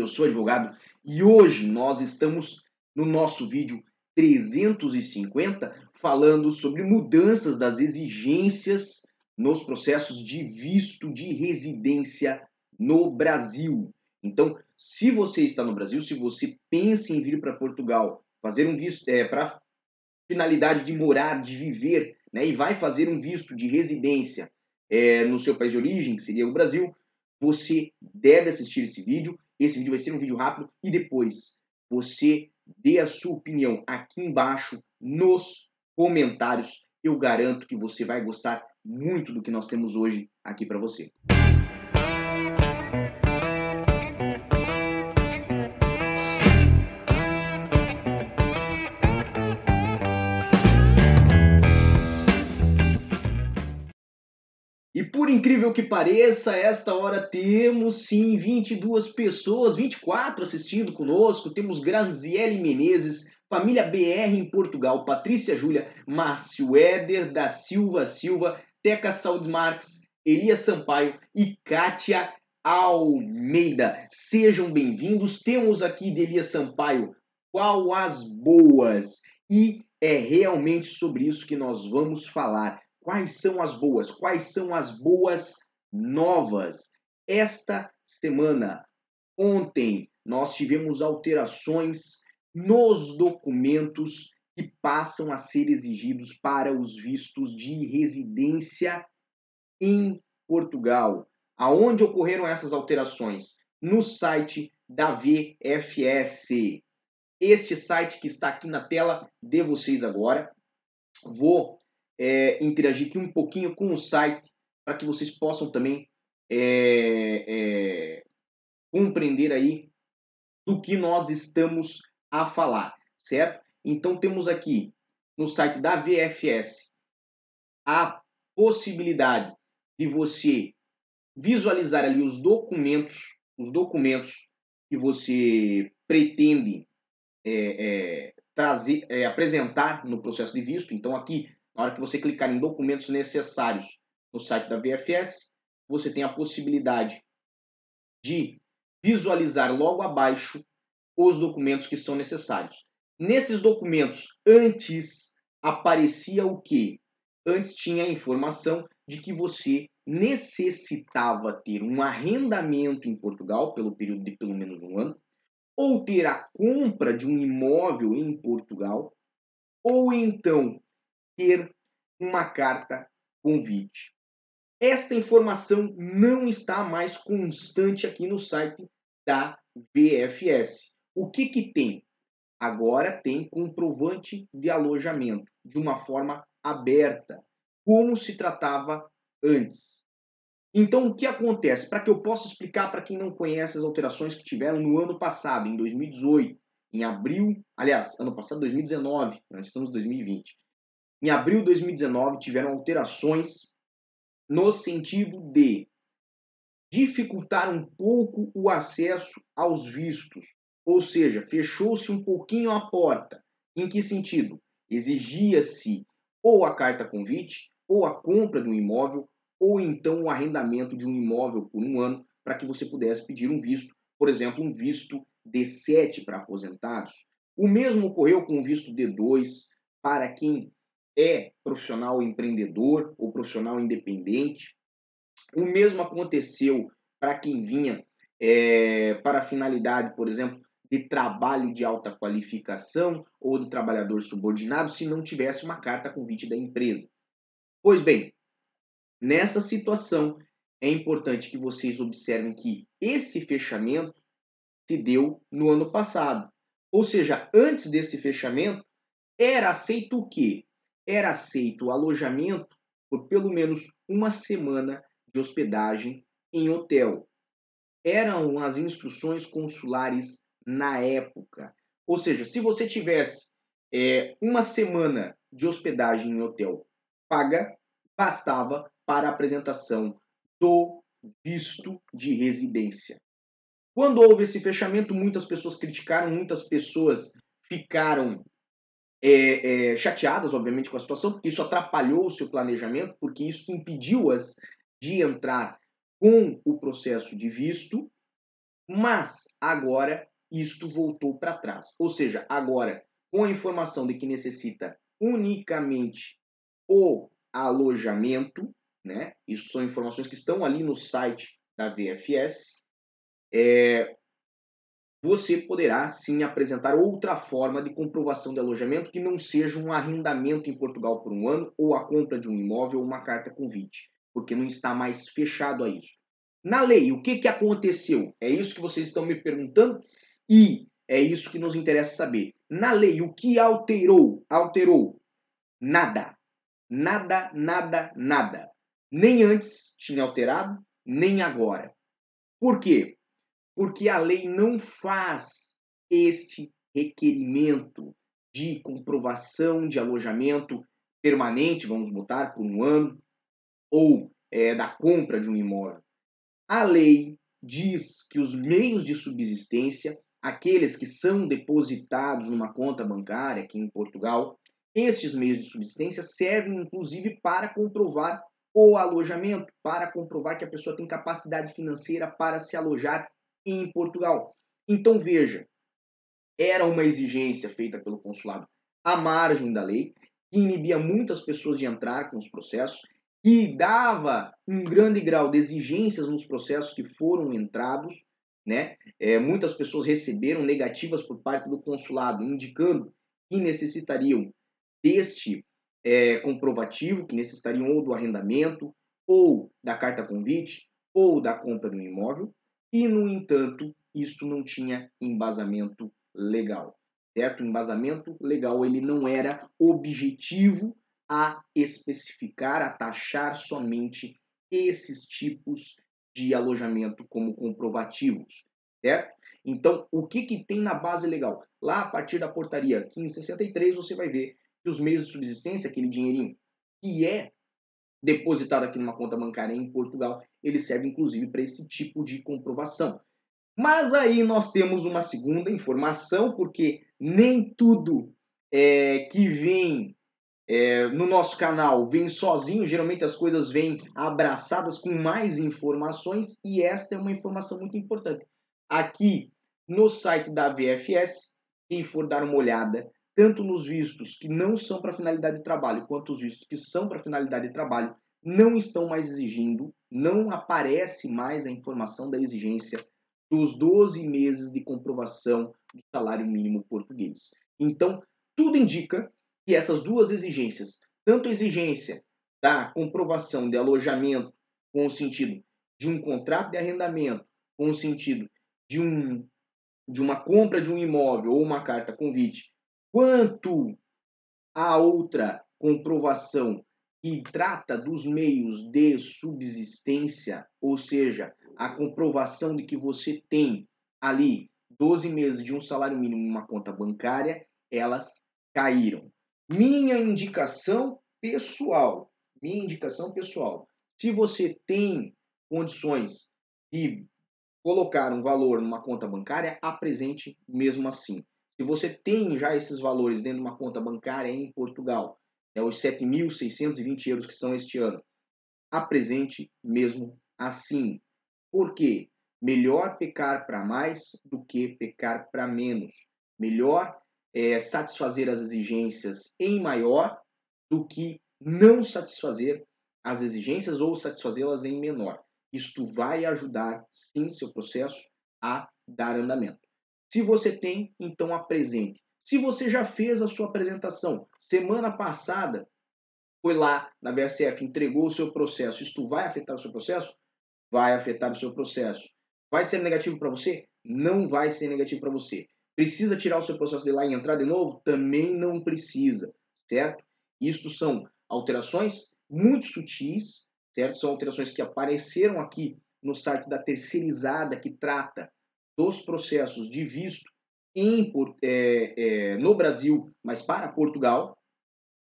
eu sou advogado e hoje nós estamos no nosso vídeo 350 falando sobre mudanças das exigências nos processos de visto de residência no Brasil. Então, se você está no Brasil, se você pensa em vir para Portugal, fazer um visto é, para finalidade de morar, de viver, né, e vai fazer um visto de residência é, no seu país de origem, que seria o Brasil, você deve assistir esse vídeo. Esse vídeo vai ser um vídeo rápido e depois você dê a sua opinião aqui embaixo nos comentários. Eu garanto que você vai gostar muito do que nós temos hoje aqui para você. Por incrível que pareça, esta hora temos sim 22 pessoas, 24 assistindo conosco. Temos Granziele Menezes, família BR em Portugal, Patrícia Júlia, Márcio Éder da Silva Silva, Teca Saúde Marques, Elias Sampaio e Kátia Almeida. Sejam bem-vindos. Temos aqui de Elias Sampaio qual as boas. E é realmente sobre isso que nós vamos falar. Quais são as boas? Quais são as boas novas? Esta semana, ontem, nós tivemos alterações nos documentos que passam a ser exigidos para os vistos de residência em Portugal. Aonde ocorreram essas alterações? No site da VFS. Este site que está aqui na tela de vocês agora. Vou é, interagir aqui um pouquinho com o site para que vocês possam também é, é, compreender aí do que nós estamos a falar, certo? Então temos aqui no site da VFS a possibilidade de você visualizar ali os documentos, os documentos que você pretende é, é, trazer, é, apresentar no processo de visto. Então aqui na hora que você clicar em documentos necessários no site da VFS, você tem a possibilidade de visualizar logo abaixo os documentos que são necessários. Nesses documentos, antes aparecia o que? Antes tinha a informação de que você necessitava ter um arrendamento em Portugal pelo período de pelo menos um ano, ou ter a compra de um imóvel em Portugal, ou então ter uma carta convite. Esta informação não está mais constante aqui no site da VFS. O que, que tem? Agora tem comprovante de alojamento de uma forma aberta, como se tratava antes. Então, o que acontece? Para que eu possa explicar para quem não conhece as alterações que tiveram no ano passado, em 2018, em abril, aliás, ano passado, 2019, nós estamos em 2020. Em abril de 2019, tiveram alterações no sentido de dificultar um pouco o acesso aos vistos, ou seja, fechou-se um pouquinho a porta. Em que sentido? Exigia-se ou a carta convite, ou a compra de um imóvel, ou então o arrendamento de um imóvel por um ano, para que você pudesse pedir um visto, por exemplo, um visto D7 para aposentados. O mesmo ocorreu com o visto D2 para quem é profissional empreendedor ou profissional independente. O mesmo aconteceu para quem vinha é, para a finalidade, por exemplo, de trabalho de alta qualificação ou de trabalhador subordinado, se não tivesse uma carta convite da empresa. Pois bem, nessa situação é importante que vocês observem que esse fechamento se deu no ano passado. Ou seja, antes desse fechamento, era aceito o quê? Era aceito o alojamento por pelo menos uma semana de hospedagem em hotel. Eram as instruções consulares na época. Ou seja, se você tivesse é, uma semana de hospedagem em hotel paga, bastava para a apresentação do visto de residência. Quando houve esse fechamento, muitas pessoas criticaram, muitas pessoas ficaram é, é, chateadas, obviamente, com a situação, porque isso atrapalhou o seu planejamento, porque isso impediu-as de entrar com o processo de visto, Mas agora isto voltou para trás. Ou seja, agora com a informação de que necessita unicamente o alojamento, né? Isso são informações que estão ali no site da VFS. É, você poderá sim apresentar outra forma de comprovação de alojamento que não seja um arrendamento em Portugal por um ano ou a compra de um imóvel ou uma carta convite, porque não está mais fechado a isso. Na lei, o que, que aconteceu? É isso que vocês estão me perguntando e é isso que nos interessa saber. Na lei, o que alterou? Alterou nada. Nada, nada, nada. Nem antes tinha alterado, nem agora. Por quê? Porque a lei não faz este requerimento de comprovação de alojamento permanente, vamos botar, por um ano, ou é, da compra de um imóvel. A lei diz que os meios de subsistência, aqueles que são depositados numa conta bancária aqui em Portugal, estes meios de subsistência servem inclusive para comprovar o alojamento, para comprovar que a pessoa tem capacidade financeira para se alojar em Portugal. Então veja, era uma exigência feita pelo consulado à margem da lei, que inibia muitas pessoas de entrar com os processos, que dava um grande grau de exigências nos processos que foram entrados, né? É, muitas pessoas receberam negativas por parte do consulado, indicando que necessitariam deste é, comprovativo, que necessitariam ou do arrendamento, ou da carta convite, ou da compra do imóvel e, no entanto, isto não tinha embasamento legal. Certo? O embasamento legal ele não era objetivo a especificar, a taxar somente esses tipos de alojamento como comprovativos, certo? Então, o que, que tem na base legal? Lá, a partir da portaria 1563, você vai ver que os meios de subsistência, aquele dinheirinho que é depositado aqui numa conta bancária em Portugal, ele serve inclusive para esse tipo de comprovação. Mas aí nós temos uma segunda informação, porque nem tudo é, que vem é, no nosso canal vem sozinho, geralmente as coisas vêm abraçadas com mais informações, e esta é uma informação muito importante. Aqui no site da VFS, quem for dar uma olhada, tanto nos vistos que não são para finalidade de trabalho, quanto os vistos que são para finalidade de trabalho, não estão mais exigindo, não aparece mais a informação da exigência dos 12 meses de comprovação do salário mínimo português. Então, tudo indica que essas duas exigências, tanto a exigência da comprovação de alojamento com o sentido de um contrato de arrendamento, com o sentido de, um, de uma compra de um imóvel ou uma carta convite, quanto a outra comprovação que trata dos meios de subsistência, ou seja, a comprovação de que você tem ali 12 meses de um salário mínimo em uma conta bancária, elas caíram. Minha indicação pessoal, minha indicação pessoal, se você tem condições de colocar um valor numa conta bancária, apresente mesmo assim. Se você tem já esses valores dentro de uma conta bancária em Portugal, é os 7.620 euros que são este ano. Apresente mesmo assim. Por quê? Melhor pecar para mais do que pecar para menos. Melhor é, satisfazer as exigências em maior do que não satisfazer as exigências ou satisfazê-las em menor. Isto vai ajudar, sim, seu processo a dar andamento. Se você tem, então apresente. Se você já fez a sua apresentação semana passada, foi lá na VSF, entregou o seu processo, isto vai afetar o seu processo? Vai afetar o seu processo. Vai ser negativo para você? Não vai ser negativo para você. Precisa tirar o seu processo de lá e entrar de novo? Também não precisa, certo? Isto são alterações muito sutis, certo? São alterações que apareceram aqui no site da terceirizada que trata dos processos de visto em, é, é, no Brasil, mas para Portugal,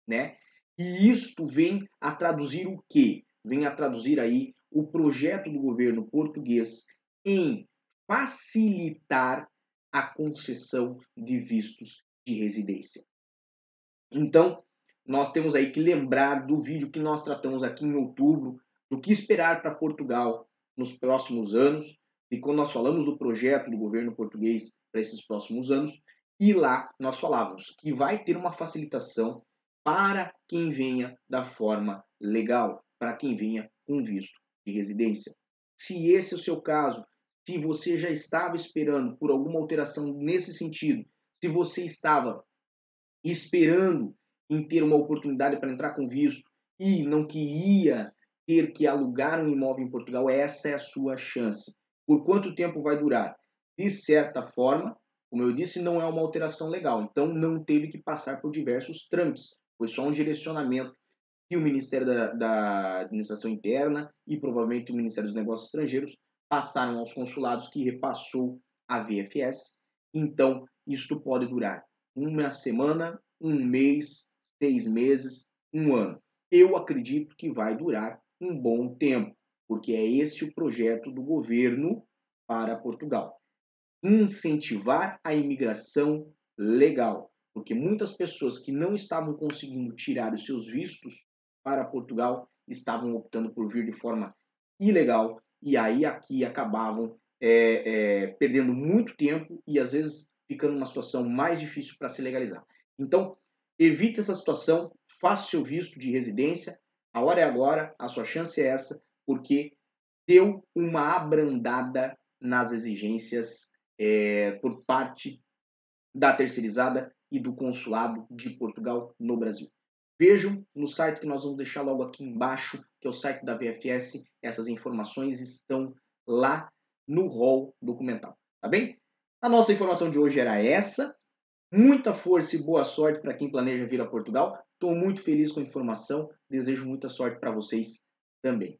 né? E isto vem a traduzir o quê? Vem a traduzir aí o projeto do governo português em facilitar a concessão de vistos de residência. Então, nós temos aí que lembrar do vídeo que nós tratamos aqui em outubro, do que esperar para Portugal nos próximos anos, e quando nós falamos do projeto do governo português para esses próximos anos, e lá nós falávamos que vai ter uma facilitação para quem venha da forma legal, para quem venha com visto de residência. Se esse é o seu caso, se você já estava esperando por alguma alteração nesse sentido, se você estava esperando em ter uma oportunidade para entrar com visto e não queria ter que alugar um imóvel em Portugal, essa é a sua chance. Por quanto tempo vai durar? De certa forma, como eu disse, não é uma alteração legal, então não teve que passar por diversos trâmites. Foi só um direcionamento que o Ministério da, da Administração Interna e provavelmente o Ministério dos Negócios Estrangeiros passaram aos consulados que repassou a VFS. Então, isto pode durar uma semana, um mês, seis meses, um ano. Eu acredito que vai durar um bom tempo, porque é este o projeto do governo para Portugal. Incentivar a imigração legal, porque muitas pessoas que não estavam conseguindo tirar os seus vistos para Portugal estavam optando por vir de forma ilegal e aí aqui acabavam é, é, perdendo muito tempo e às vezes ficando numa situação mais difícil para se legalizar. Então, evite essa situação, faça seu visto de residência, a hora é agora, a sua chance é essa, porque deu uma abrandada nas exigências é, por parte da terceirizada e do consulado de Portugal no Brasil. Vejam no site que nós vamos deixar logo aqui embaixo, que é o site da VFS, essas informações estão lá no rol documental, tá bem? A nossa informação de hoje era essa. Muita força e boa sorte para quem planeja vir a Portugal. Estou muito feliz com a informação. Desejo muita sorte para vocês também.